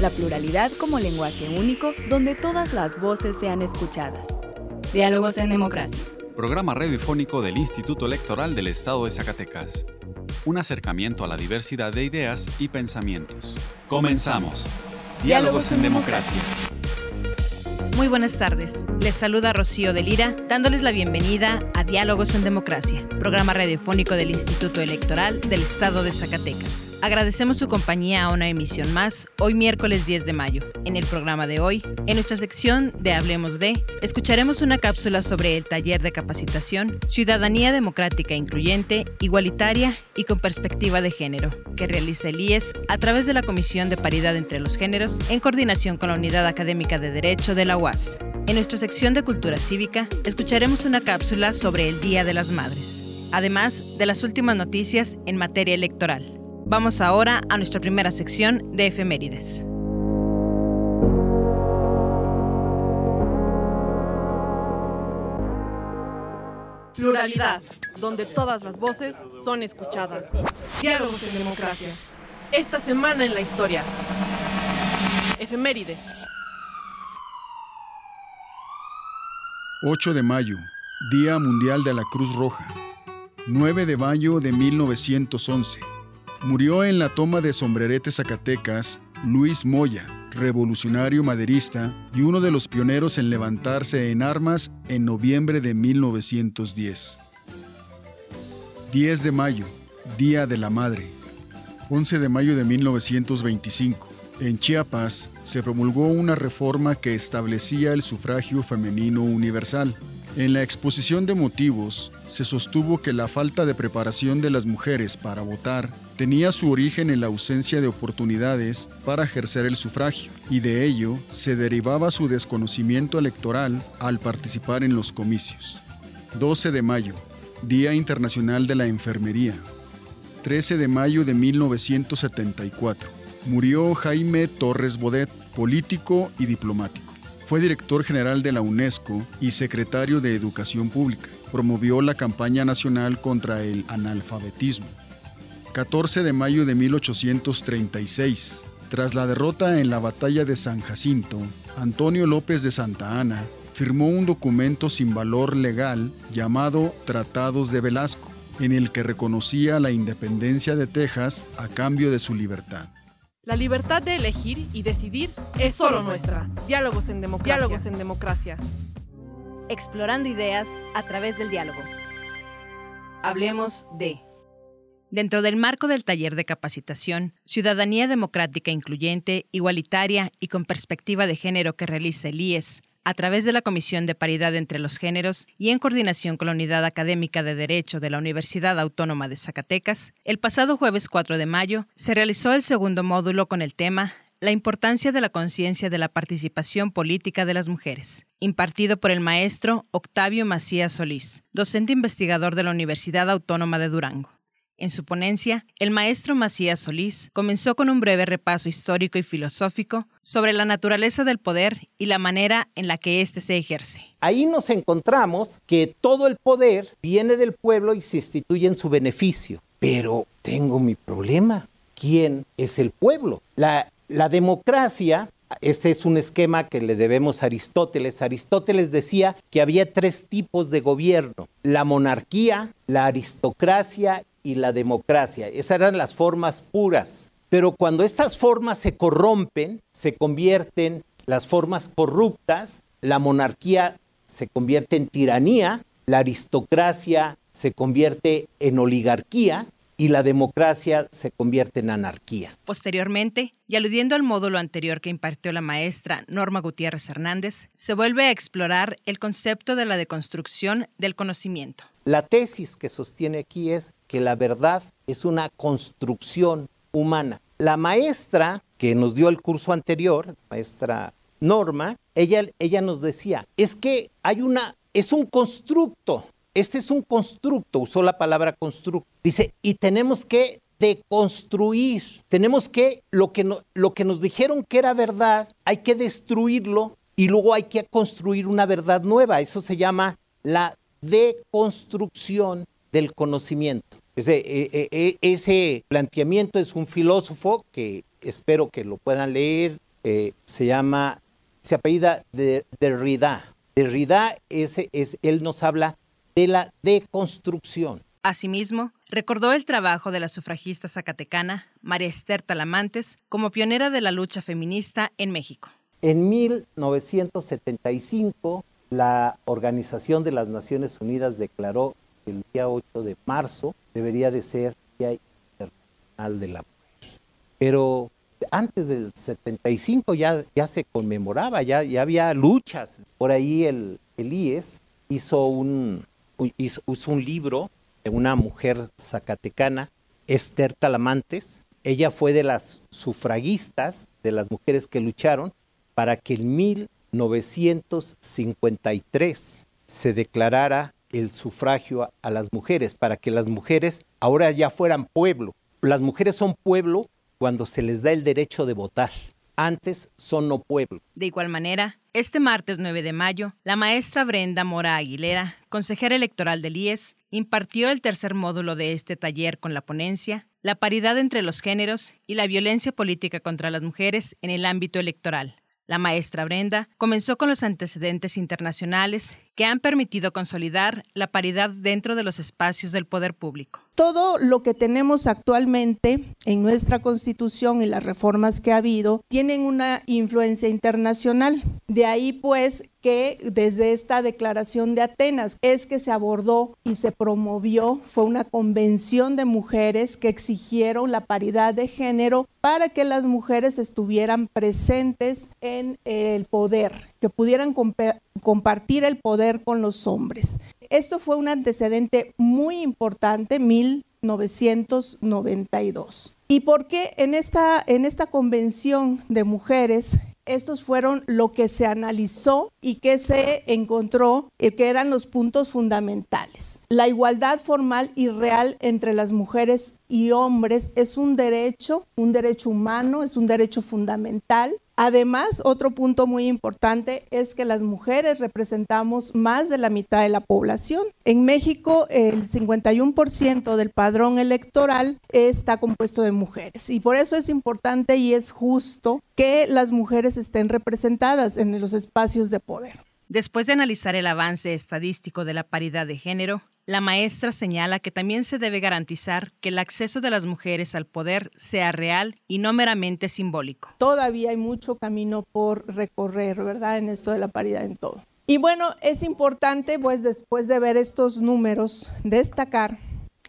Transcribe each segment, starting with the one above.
La pluralidad como lenguaje único donde todas las voces sean escuchadas. Diálogos en Democracia. Programa radiofónico del Instituto Electoral del Estado de Zacatecas. Un acercamiento a la diversidad de ideas y pensamientos. Comenzamos. Diálogos en Democracia. Muy buenas tardes. Les saluda Rocío de Lira, dándoles la bienvenida a Diálogos en Democracia, programa radiofónico del Instituto Electoral del Estado de Zacatecas. Agradecemos su compañía a una emisión más, hoy miércoles 10 de mayo. En el programa de hoy, en nuestra sección de Hablemos de, escucharemos una cápsula sobre el taller de capacitación Ciudadanía Democrática Incluyente, Igualitaria y con Perspectiva de Género, que realiza el IES a través de la Comisión de Paridad entre los Géneros en coordinación con la Unidad Académica de Derecho de la UAS. En nuestra sección de Cultura Cívica, escucharemos una cápsula sobre el Día de las Madres, además de las últimas noticias en materia electoral. Vamos ahora a nuestra primera sección de efemérides. Pluralidad, donde todas las voces son escuchadas. Diálogos en democracia. Esta semana en la historia. Efemérides. 8 de mayo, Día Mundial de la Cruz Roja. 9 de mayo de 1911. Murió en la toma de Sombrerete, Zacatecas, Luis Moya, revolucionario maderista y uno de los pioneros en levantarse en armas en noviembre de 1910. 10 de mayo, Día de la Madre. 11 de mayo de 1925. En Chiapas se promulgó una reforma que establecía el sufragio femenino universal. En la exposición de motivos se sostuvo que la falta de preparación de las mujeres para votar tenía su origen en la ausencia de oportunidades para ejercer el sufragio y de ello se derivaba su desconocimiento electoral al participar en los comicios. 12 de mayo, Día Internacional de la Enfermería. 13 de mayo de 1974. Murió Jaime Torres Bodet, político y diplomático. Fue director general de la UNESCO y secretario de Educación Pública. Promovió la campaña nacional contra el analfabetismo. 14 de mayo de 1836. Tras la derrota en la batalla de San Jacinto, Antonio López de Santa Ana firmó un documento sin valor legal llamado Tratados de Velasco, en el que reconocía la independencia de Texas a cambio de su libertad. La libertad de elegir y decidir es solo nuestra. Diálogos en democracia. Diálogos en democracia. Explorando ideas a través del diálogo. Hablemos de Dentro del marco del taller de capacitación, Ciudadanía Democrática Incluyente, Igualitaria y con Perspectiva de Género que realiza el IES, a través de la Comisión de Paridad entre los Géneros y en coordinación con la Unidad Académica de Derecho de la Universidad Autónoma de Zacatecas, el pasado jueves 4 de mayo se realizó el segundo módulo con el tema La importancia de la conciencia de la participación política de las mujeres, impartido por el maestro Octavio Macías Solís, docente investigador de la Universidad Autónoma de Durango. En su ponencia, el maestro Macías Solís comenzó con un breve repaso histórico y filosófico sobre la naturaleza del poder y la manera en la que éste se ejerce. Ahí nos encontramos que todo el poder viene del pueblo y se instituye en su beneficio. Pero tengo mi problema. ¿Quién es el pueblo? La democracia este es un esquema que le debemos a Aristóteles. Aristóteles decía que había tres tipos de gobierno, la monarquía, la aristocracia y la democracia. Esas eran las formas puras. Pero cuando estas formas se corrompen, se convierten las formas corruptas, la monarquía se convierte en tiranía, la aristocracia se convierte en oligarquía y la democracia se convierte en anarquía. Posteriormente, y aludiendo al módulo anterior que impartió la maestra Norma Gutiérrez Hernández, se vuelve a explorar el concepto de la deconstrucción del conocimiento. La tesis que sostiene aquí es que la verdad es una construcción humana. La maestra que nos dio el curso anterior, maestra Norma, ella, ella nos decía, es que hay una, es un constructo, este es un constructo, usó la palabra constructo, dice, y tenemos que deconstruir, tenemos que lo, que lo que nos dijeron que era verdad, hay que destruirlo y luego hay que construir una verdad nueva, eso se llama la deconstrucción del conocimiento. Ese, e, e, e, planteamiento es un filósofo que espero que lo puedan leer, eh, se llama, se apellida de Derrida. Derrida, ese, es, él nos habla de la deconstrucción. Asimismo, recordó el trabajo de la sufragista zacatecana María Esther Talamantes como pionera de la lucha feminista en México. En 1975, la Organización de las Naciones Unidas declaró que el día 8 de marzo debería de ser Día Internacional de la Mujer. Pero antes del 75 ya, ya se conmemoraba, ya, ya había luchas. Por ahí el, el IES hizo un, hizo, un libro de una mujer zacatecana, Esther Talamantes. Ella fue de las sufragistas, de las mujeres que lucharon para que en 1953 se declarara el sufragio a, las mujeres, para que las mujeres ahora ya fueran pueblo. Las mujeres son pueblo cuando se les da el derecho de votar. Antes son no pueblo. De igual manera, este martes 9 de mayo, la maestra Brenda Mora Aguilera, consejera electoral del IES, impartió el tercer módulo de este taller con la ponencia La paridad entre los géneros y la violencia política contra las mujeres en el ámbito electoral. La maestra Brenda comenzó con los antecedentes internacionales que han permitido consolidar la paridad dentro de los espacios del poder público. Todo lo que tenemos actualmente en nuestra constitución y las reformas que ha habido tienen una influencia internacional. De ahí pues que desde esta declaración de Atenas es que se abordó y se promovió, fue una convención de mujeres que exigieron la paridad de género para que las mujeres estuvieran presentes en el poder, que pudieran compartir el poder con los hombres. Esto fue un antecedente muy importante, 1992. ¿Y por qué en esta, en esta convención de mujeres estos fueron lo que se analizó y que se encontró eh, que eran los puntos fundamentales. La igualdad formal y real entre las mujeres y hombres es un derecho, un derecho humano, es un derecho fundamental Además, otro punto muy importante es que las mujeres representamos más de la mitad de la población. En México, el 51% del padrón electoral está compuesto de mujeres y por eso es importante y es justo que las mujeres estén representadas en los espacios de poder. Después de analizar el avance estadístico de la paridad de género, la maestra señala que también se debe garantizar que el acceso de las mujeres al poder sea real y no meramente simbólico. Todavía hay mucho camino por recorrer, ¿verdad? En esto de la paridad en todo. Y bueno, es importante, pues después de ver estos números, destacar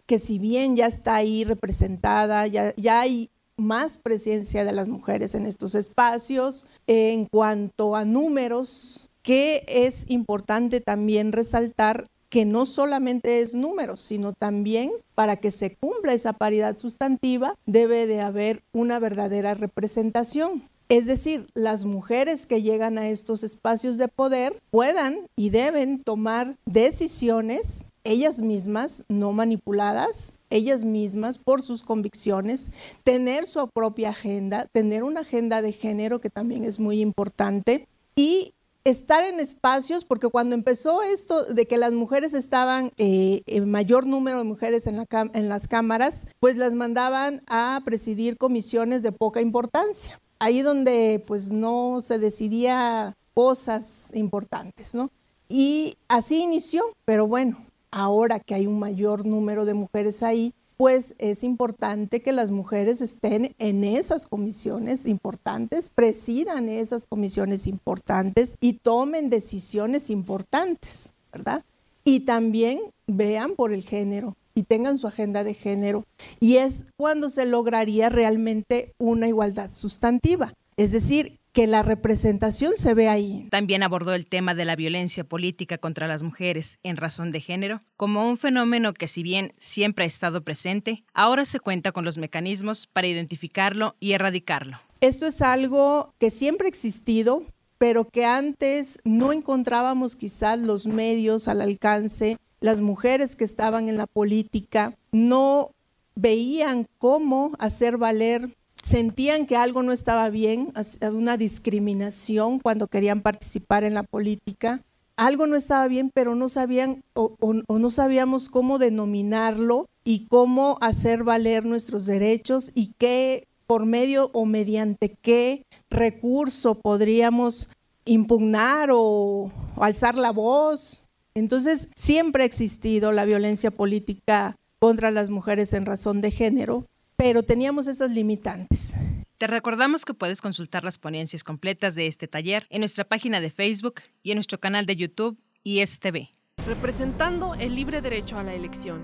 que si bien ya está ahí representada, ya, ya hay más presencia de las mujeres en estos espacios, en cuanto a números, que es importante también resaltar que no solamente es números, sino también para que se cumpla esa paridad sustantiva debe de haber una verdadera representación. Es decir, las mujeres que llegan a estos espacios de poder puedan y deben tomar decisiones ellas mismas, no manipuladas, ellas mismas por sus convicciones, tener su propia agenda, tener una agenda de género que también es muy importante y estar en espacios, porque cuando empezó esto de que las mujeres estaban, eh, en mayor número de mujeres en, la en las cámaras, pues las mandaban a presidir comisiones de poca importancia. Ahí donde pues no se decidía cosas importantes, ¿no? Y así inició, pero bueno, ahora que hay un mayor número de mujeres ahí, pues es importante que las mujeres estén en esas comisiones importantes, presidan esas comisiones importantes y tomen decisiones importantes, ¿verdad? Y también vean por el género y tengan su agenda de género. Y es cuando se lograría realmente una igualdad sustantiva. Es decir, que la representación se ve ahí. También abordó el tema de la violencia política contra las mujeres en razón de género como un fenómeno que si bien siempre ha estado presente, ahora se cuenta con los mecanismos para identificarlo y erradicarlo. Esto es algo que siempre ha existido, pero que antes no encontrábamos quizás los medios al alcance, las mujeres que estaban en la política no veían cómo hacer valer sentían que algo no estaba bien, una discriminación cuando querían participar en la política. Algo no estaba bien, pero no sabían o, no sabíamos cómo denominarlo y cómo hacer valer nuestros derechos y qué por medio o mediante qué recurso podríamos impugnar o alzar la voz. Entonces, siempre ha existido la violencia política contra las mujeres en razón de género, pero teníamos esas limitantes. Te recordamos que puedes consultar las ponencias completas de este taller en nuestra página de Facebook y en nuestro canal de YouTube ISTV. Representando el libre derecho a la elección.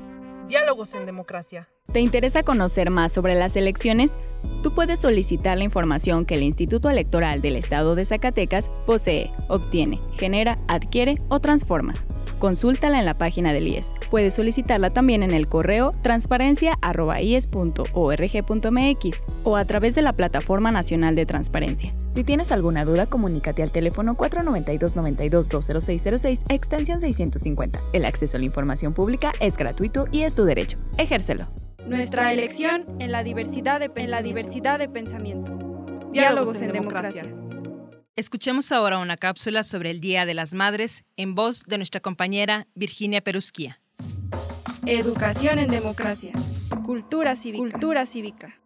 Diálogos en democracia. ¿Te interesa conocer más sobre las elecciones? Tú puedes solicitar la información que el Instituto Electoral del Estado de Zacatecas posee, obtiene, genera, adquiere o transforma. Consúltala en la página del IES. Puedes solicitarla también en el correo transparencia.ies.org.mx o a través de la Plataforma Nacional de Transparencia. Si tienes alguna duda, comunícate al teléfono 492-92-20606, extensión 650. El acceso a la información pública es gratuito y es tu derecho. Ejércelo. Nuestra elección en la diversidad de, en la diversidad de pensamiento. Diálogos, en, democracia. Escuchemos ahora una cápsula sobre el Día de las Madres en voz de nuestra compañera Virginia Perusquía. Educación en democracia. Cultura cívica. Cultura cívica.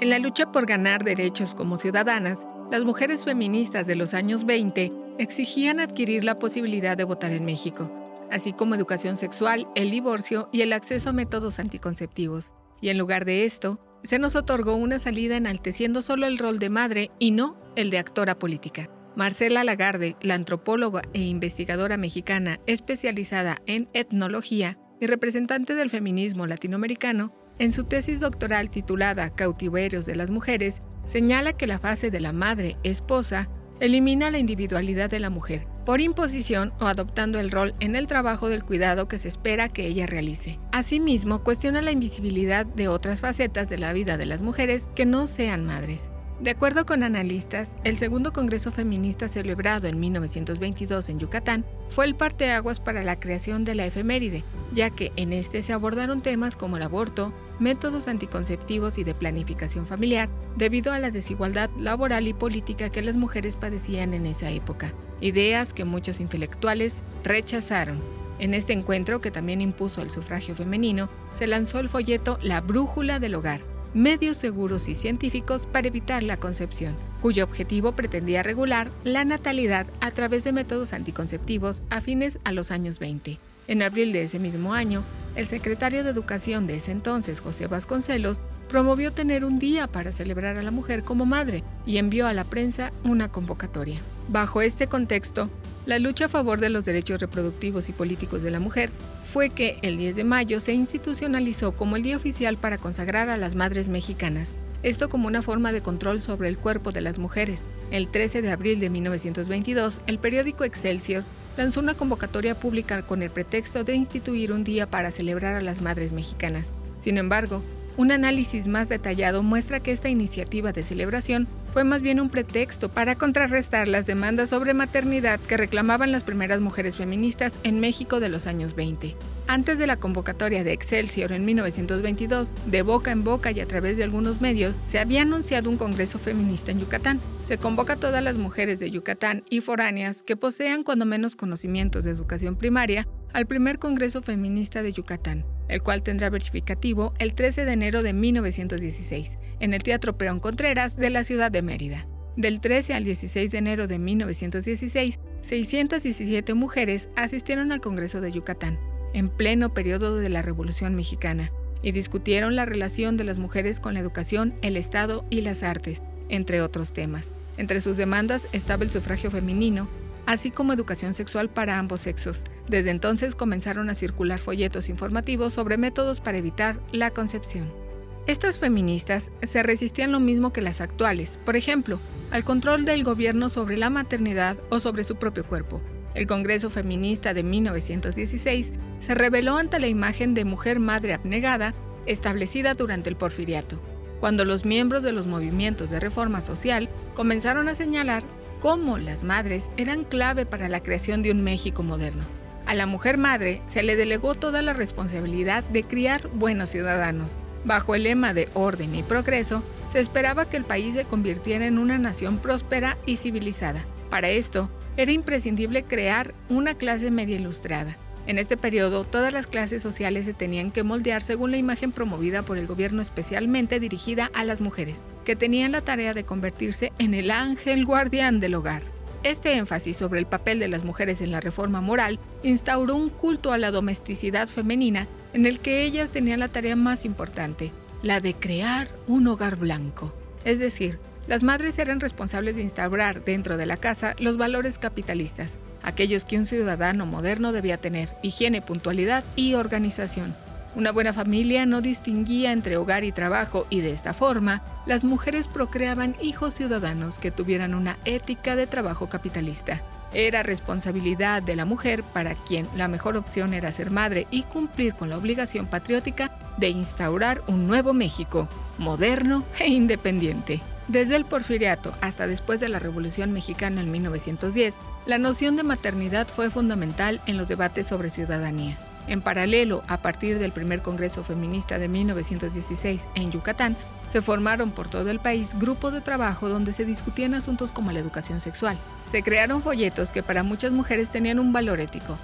En la lucha por ganar derechos como ciudadanas, las mujeres feministas de los años 20 exigían adquirir la posibilidad de votar en México así como educación sexual, el divorcio y el acceso a métodos anticonceptivos. Y en lugar de esto, se nos otorgó una salida enalteciendo solo el rol de madre y no el de actora política. Marcela Lagarde, la antropóloga e investigadora mexicana especializada en etnología y representante del feminismo latinoamericano, en su tesis doctoral titulada Cautiverios de las Mujeres, señala que la fase de la madre esposa elimina la individualidad de la mujer por imposición o adoptando el rol en el trabajo del cuidado que se espera que ella realice. Asimismo, cuestiona la invisibilidad de otras facetas de la vida de las mujeres que no sean madres. De acuerdo con analistas, el segundo Congreso Feminista celebrado en 1922 en Yucatán fue el parteaguas para la creación de la efeméride, ya que en este se abordaron temas como el aborto, métodos anticonceptivos y de planificación familiar, debido a la desigualdad laboral y política que las mujeres padecían en esa época, ideas que muchos intelectuales rechazaron. En este encuentro, que también impuso el sufragio femenino, se lanzó el folleto La Brújula del Hogar, medios seguros y científicos para evitar la concepción, cuyo objetivo pretendía regular la natalidad a través de métodos anticonceptivos afines a los años 20. En abril de ese mismo año, el secretario de Educación de ese entonces, José Vasconcelos, promovió tener un día para celebrar a la mujer como madre y envió a la prensa una convocatoria. Bajo este contexto, la lucha a favor de los derechos reproductivos y políticos de la mujer fue que el 10 de mayo se institucionalizó como el día oficial para consagrar a las madres mexicanas, esto como una forma de control sobre el cuerpo de las mujeres. El 13 de abril de 1922, el periódico Excelsior lanzó una convocatoria pública con el pretexto de instituir un día para celebrar a las madres mexicanas. Sin embargo, un análisis más detallado muestra que esta iniciativa de celebración fue más bien un pretexto para contrarrestar las demandas sobre maternidad que reclamaban las primeras mujeres feministas en México de los años 20. Antes de la convocatoria de Excelsior en 1922, de boca en boca y a través de algunos medios, se había anunciado un congreso feminista en Yucatán. Se convoca a todas las mujeres de Yucatán y foráneas que posean cuando menos conocimientos de educación primaria al primer Congreso Feminista de Yucatán el cual tendrá verificativo el 13 de enero de 1916, en el Teatro Peón Contreras de la ciudad de Mérida. Del 13 al 16 de enero de 1916, 617 mujeres asistieron al Congreso de Yucatán, en pleno periodo de la Revolución Mexicana, y discutieron la relación de las mujeres con la educación, el Estado y las artes, entre otros temas. Entre sus demandas estaba el sufragio femenino, así como educación sexual para ambos sexos, Desde entonces comenzaron a circular folletos informativos sobre métodos para evitar la concepción. Estas feministas se resistían lo mismo que las actuales, por ejemplo, al control del gobierno sobre la maternidad o sobre su propio cuerpo. El Congreso Feminista de 1916 se rebeló ante la imagen de mujer madre abnegada establecida durante el porfiriato, cuando los miembros de los movimientos de reforma social comenzaron a señalar cómo las madres eran clave para la creación de un México moderno. A la mujer madre se le delegó toda la responsabilidad de criar buenos ciudadanos, Bajo el lema de orden y progreso, se esperaba que el país se convirtiera en una nación próspera y civilizada. Para esto, era imprescindible crear una clase media ilustrada. En este periodo, todas las clases sociales se tenían que moldear según la imagen promovida por el gobierno especialmente dirigida a las mujeres, que tenían la tarea de convertirse en el ángel guardián del hogar. Este énfasis sobre el papel de las mujeres en la reforma moral instauró un culto a la domesticidad femenina en el que ellas tenían la tarea más importante, la de crear un hogar blanco. Es decir, las madres eran responsables de instaurar dentro de la casa los valores capitalistas, aquellos que un ciudadano moderno debía tener, higiene, puntualidad y organización. Una buena familia no distinguía entre hogar y trabajo y de esta forma, las mujeres procreaban hijos ciudadanos que tuvieran una ética de trabajo capitalista. Era responsabilidad de la mujer para quien la mejor opción era ser madre y cumplir con la obligación patriótica de instaurar un nuevo México, moderno e independiente. Desde el porfiriato hasta después de la Revolución Mexicana en 1910, la noción de maternidad fue fundamental en los debates sobre ciudadanía. En paralelo, a partir del primer Congreso Feminista de 1916 en Yucatán, se formaron por todo el país grupos de trabajo donde se discutían asuntos como la educación sexual. Se crearon folletos que para muchas mujeres tenían un valor ético.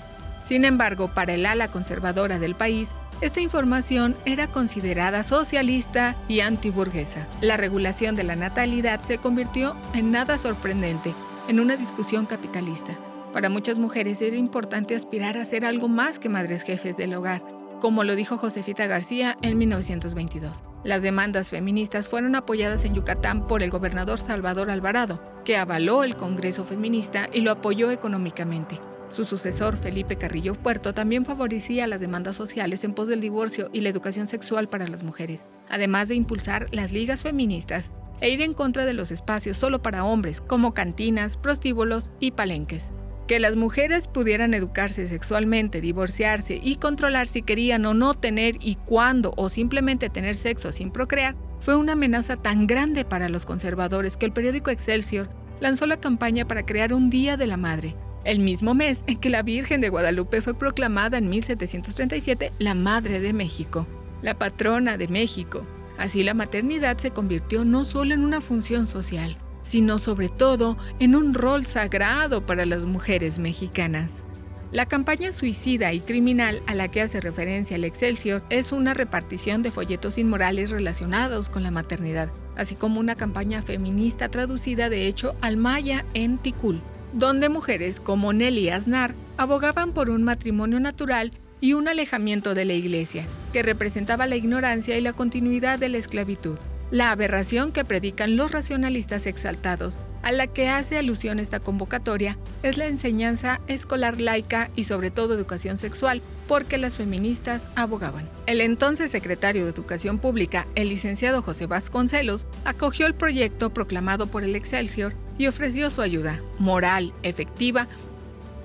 Sin embargo, para el ala conservadora del país, esta información era considerada socialista y antiburguesa. La regulación de la natalidad se convirtió en nada sorprendente en una discusión capitalista. Para muchas mujeres era importante aspirar a ser algo más que madres jefes del hogar, como lo dijo Josefita García en 1922. Las demandas feministas fueron apoyadas en Yucatán por el gobernador Salvador Alvarado, que avaló el Congreso Feminista y lo apoyó económicamente. Su sucesor, Felipe Carrillo Puerto, también favorecía las demandas sociales en pos del divorcio y la educación sexual para las mujeres, además de impulsar las ligas feministas e ir en contra de los espacios solo para hombres, como cantinas, prostíbulos y palenques. Que las mujeres pudieran educarse sexualmente, divorciarse y controlar si querían o no tener y cuándo o simplemente tener sexo sin procrear fue una amenaza tan grande para los conservadores que el periódico Excelsior lanzó la campaña para crear un Día de la Madre, el mismo mes en que la Virgen de Guadalupe fue proclamada en 1737 la Madre de México, la patrona de México. Así la maternidad se convirtió no solo en una función social, sino sobre todo en un rol sagrado para las mujeres mexicanas. La campaña suicida y criminal a la que hace referencia el Excelsior es una repartición de folletos inmorales relacionados con la maternidad, así como una campaña feminista traducida de hecho al maya en Ticul, donde mujeres como Nelly Aznar abogaban por un matrimonio natural y un alejamiento de la iglesia, que representaba la ignorancia y la continuidad de la esclavitud la aberración que predican los racionalistas exaltados, a la que hace alusión esta convocatoria, es la enseñanza escolar laica y sobre todo educación sexual, porque las feministas abogaban. El entonces secretario de Educación Pública, el licenciado José Vasconcelos, acogió el proyecto proclamado por el Excelsior y ofreció su ayuda, moral, efectiva,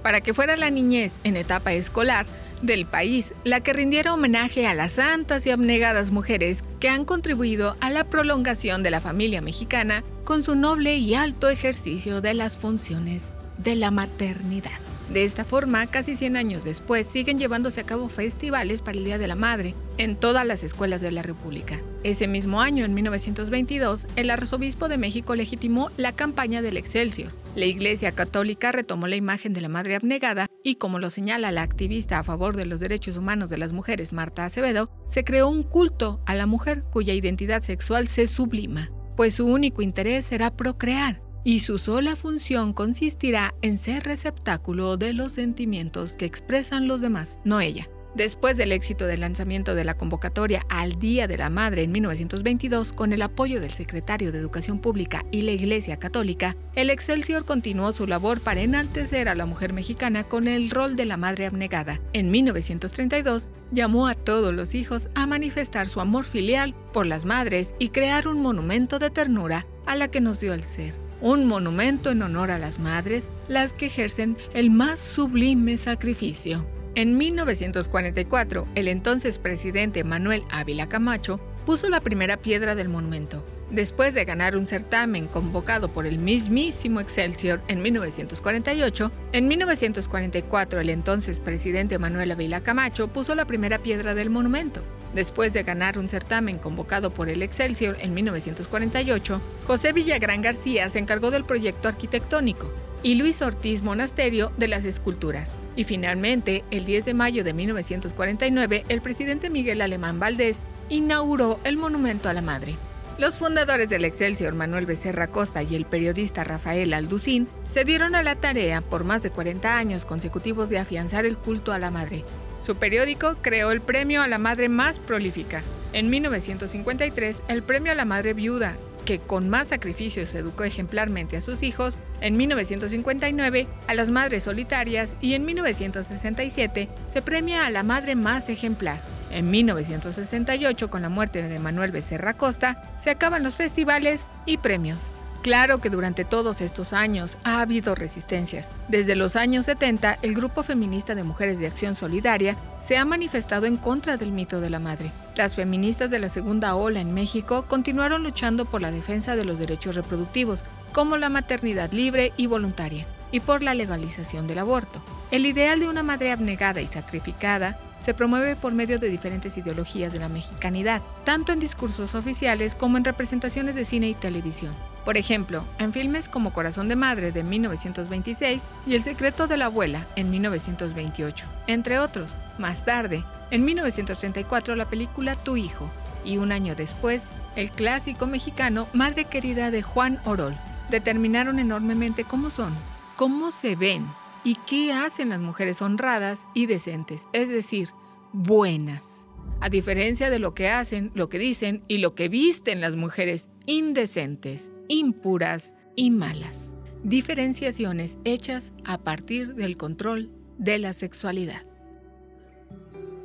para que fuera la niñez en etapa escolar del país, la que rindiera homenaje a las santas y abnegadas mujeres que han contribuido a la prolongación de la familia mexicana con su noble y alto ejercicio de las funciones de la maternidad. De esta forma, casi 100 años después, siguen llevándose a cabo festivales para el Día de la Madre en todas las escuelas de la República. Ese mismo año, en 1922, el arzobispo de México legitimó la campaña del Excelsior. La Iglesia Católica retomó la imagen de la Madre abnegada y, como lo señala la activista a favor de los derechos humanos de las mujeres Marta Acevedo, se creó un culto a la mujer cuya identidad sexual se sublima, pues su único interés será procrear y su sola función consistirá en ser receptáculo de los sentimientos que expresan los demás, no ella. Después del éxito del lanzamiento de la convocatoria al Día de la Madre en 1922, con el apoyo del secretario de Educación Pública y la Iglesia Católica, el Excelsior continuó su labor para enaltecer a la mujer mexicana con el rol de la madre abnegada. En 1932, llamó a todos los hijos a manifestar su amor filial por las madres y crear un monumento de ternura a la que nos dio el ser. Un monumento en honor a las madres, las que ejercen el más sublime sacrificio. En 1944, el entonces presidente Manuel Ávila Camacho puso la primera piedra del monumento. Después de ganar un certamen convocado por el mismísimo Excelsior en 1948, en 1944 el entonces presidente Manuel Ávila Camacho puso la primera piedra del monumento. Después de ganar un certamen convocado por el Excelsior en 1948, José Villagrán García se encargó del proyecto arquitectónico y Luis Ortiz Monasterio de las esculturas. Y finalmente, el 10 de mayo de 1949, el presidente Miguel Alemán Valdés inauguró el Monumento a la Madre. Los fundadores del Excelsior, Manuel Becerra Costa y el periodista Rafael Alducín, se dieron a la tarea por más de 40 años consecutivos de afianzar el culto a la madre. Su periódico creó el premio a la madre más prolífica. En 1953, el premio a la madre viuda que con más sacrificios educó ejemplarmente a sus hijos, en 1959 a las madres solitarias y en 1967 se premia a la madre más ejemplar. En 1968, con la muerte de Manuel Becerra Costa, se acaban los festivales y premios. Claro que durante todos estos años ha habido resistencias. Desde los años 70, el Grupo Feminista de Mujeres de Acción Solidaria se ha manifestado en contra del mito de la madre. Las feministas de la segunda ola en México continuaron luchando por la defensa de los derechos reproductivos, como la maternidad libre y voluntaria, y por la legalización del aborto. El ideal de una madre abnegada y sacrificada se promueve por medio de diferentes ideologías de la mexicanidad, tanto en discursos oficiales como en representaciones de cine y televisión. Por ejemplo, en filmes como Corazón de Madre de 1926 y El secreto de la abuela en 1928, entre otros. Más tarde, en 1934 la película Tu hijo y un año después el clásico mexicano Madre querida de Juan Orol determinaron enormemente cómo son, cómo se ven y qué hacen las mujeres honradas y decentes, es decir, buenas. A diferencia de lo que hacen, lo que dicen y lo que visten las mujeres indecentes, impuras y malas. Diferenciaciones hechas a partir del control de la sexualidad.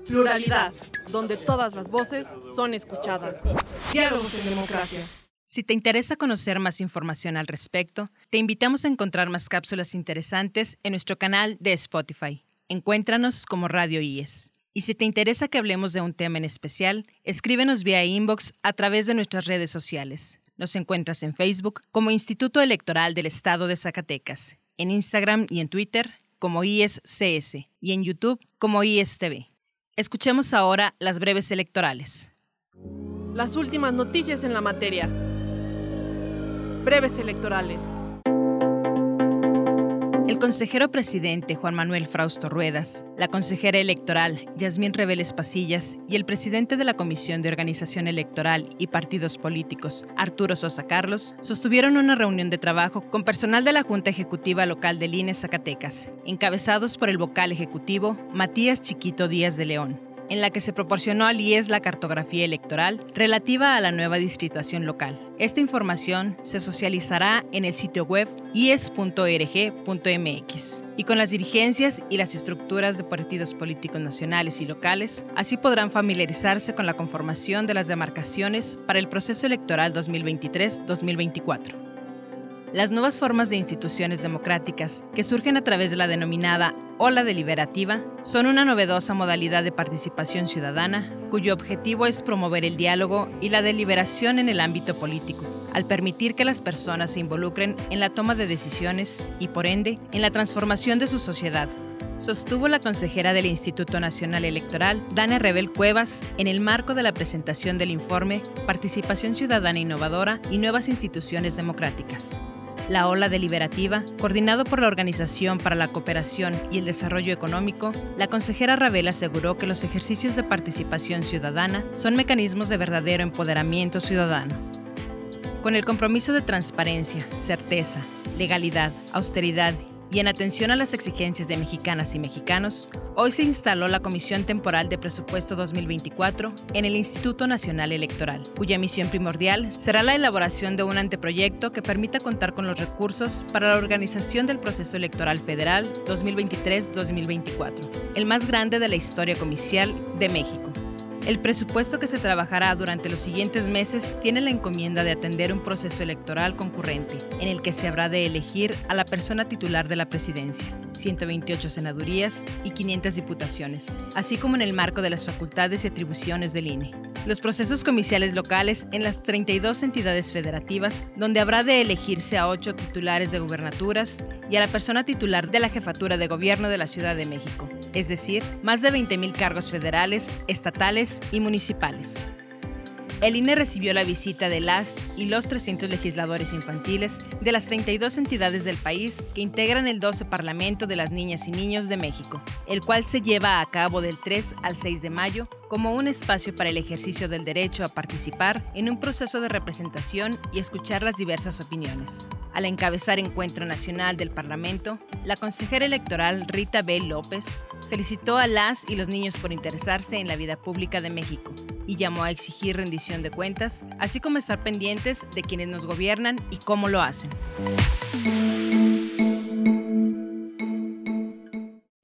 Pluralidad, donde todas las voces son escuchadas. Diálogos en democracia. Si te interesa conocer más información al respecto, te invitamos a encontrar más cápsulas interesantes en nuestro canal de Spotify. Encuéntranos como Radio IES. Y si te interesa que hablemos de un tema en especial, escríbenos vía inbox a través de nuestras redes sociales. Nos encuentras en Facebook como Instituto Electoral del Estado de Zacatecas, en Instagram y en Twitter como IESCS y en YouTube como IESTV. Escuchemos ahora las breves electorales. Las últimas noticias en la materia breves electorales. El consejero presidente Juan Manuel Frausto Ruedas, la consejera electoral Yasmín Reveles Pasillas y el presidente de la Comisión de Organización Electoral y Partidos Políticos, Arturo Sosa Carlos, sostuvieron una reunión de trabajo con personal de la Junta Ejecutiva Local de INE Zacatecas, encabezados por el vocal ejecutivo Matías Chiquito Díaz de León en la que se proporcionó al IES la cartografía electoral relativa a la nueva distritación local. Esta información se socializará en el sitio web ies.org.mx y con las dirigencias y las estructuras de partidos políticos nacionales y locales, así podrán familiarizarse con la conformación de las demarcaciones para el proceso electoral 2023-2024. Las nuevas formas de instituciones democráticas que surgen a través de la denominada ola deliberativa son una novedosa modalidad de participación ciudadana cuyo objetivo es promover el diálogo y la deliberación en el ámbito político, al permitir que las personas se involucren en la toma de decisiones y, por ende, en la transformación de su sociedad, sostuvo la consejera del Instituto Nacional Electoral, Dana Rebel Cuevas, en el marco de la presentación del informe Participación Ciudadana Innovadora y Nuevas Instituciones Democráticas la Ola Deliberativa, coordinado por la Organización para la Cooperación y el Desarrollo Económico, la consejera Rabel aseguró que los ejercicios de participación ciudadana son mecanismos de verdadero empoderamiento ciudadano. Con el compromiso de transparencia, certeza, legalidad, austeridad y en atención a las exigencias de mexicanas y mexicanos, hoy se instaló la Comisión Temporal de Presupuesto 2024 en el Instituto Nacional Electoral, cuya misión primordial será la elaboración de un anteproyecto que permita contar con los recursos para la organización del proceso electoral federal 2023-2024, el más grande de la historia comicial de México. El presupuesto que se trabajará durante los siguientes meses tiene la encomienda de atender un proceso electoral concurrente, en el que se habrá de elegir a la persona titular de la presidencia, 128 senadurías y 500 diputaciones, así como en el marco de las facultades y atribuciones del INE. Los procesos comiciales locales en las 32 entidades federativas, donde habrá de elegirse a 8 titulares de gubernaturas y a la persona titular de la jefatura de gobierno de la Ciudad de México, es decir, más de 20.000 cargos federales, estatales y municipales. El INE recibió la visita de las y los 300 legisladores infantiles de las 32 entidades del país que integran el 12 Parlamento de las Niñas y Niños de México, el cual se lleva a cabo del 3 al 6 de mayo como un espacio para el ejercicio del derecho a participar en un proceso de representación y escuchar las diversas opiniones. Al encabezar Encuentro Nacional del Parlamento, la consejera electoral Rita B. López felicitó a las y los niños por interesarse en la vida pública de México y llamó a exigir rendición de cuentas, así como estar pendientes de quienes nos gobiernan y cómo lo hacen.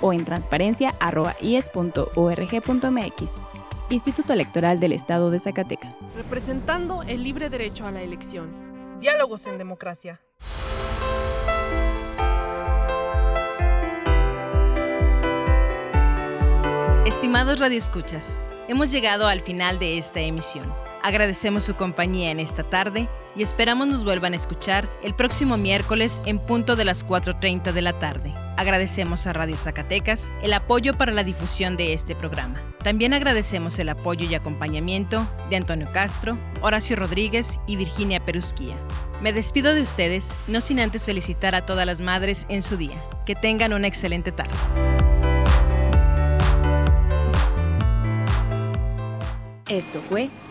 o en transparencia.ies.org.mx. Instituto Electoral del Estado de Zacatecas. Representando el libre derecho a la elección. Diálogos en democracia. Estimados radioescuchas, hemos llegado al final de esta emisión. Agradecemos su compañía en esta tarde y esperamos nos vuelvan a escuchar el próximo miércoles en punto de las 4.30 de la tarde. Agradecemos a Radio Zacatecas el apoyo para la difusión de este programa. También agradecemos el apoyo y acompañamiento de Antonio Castro, Horacio Rodríguez y Virginia Perusquía. Me despido de ustedes, no sin antes felicitar a todas las madres en su día. Que tengan una excelente tarde. Esto fue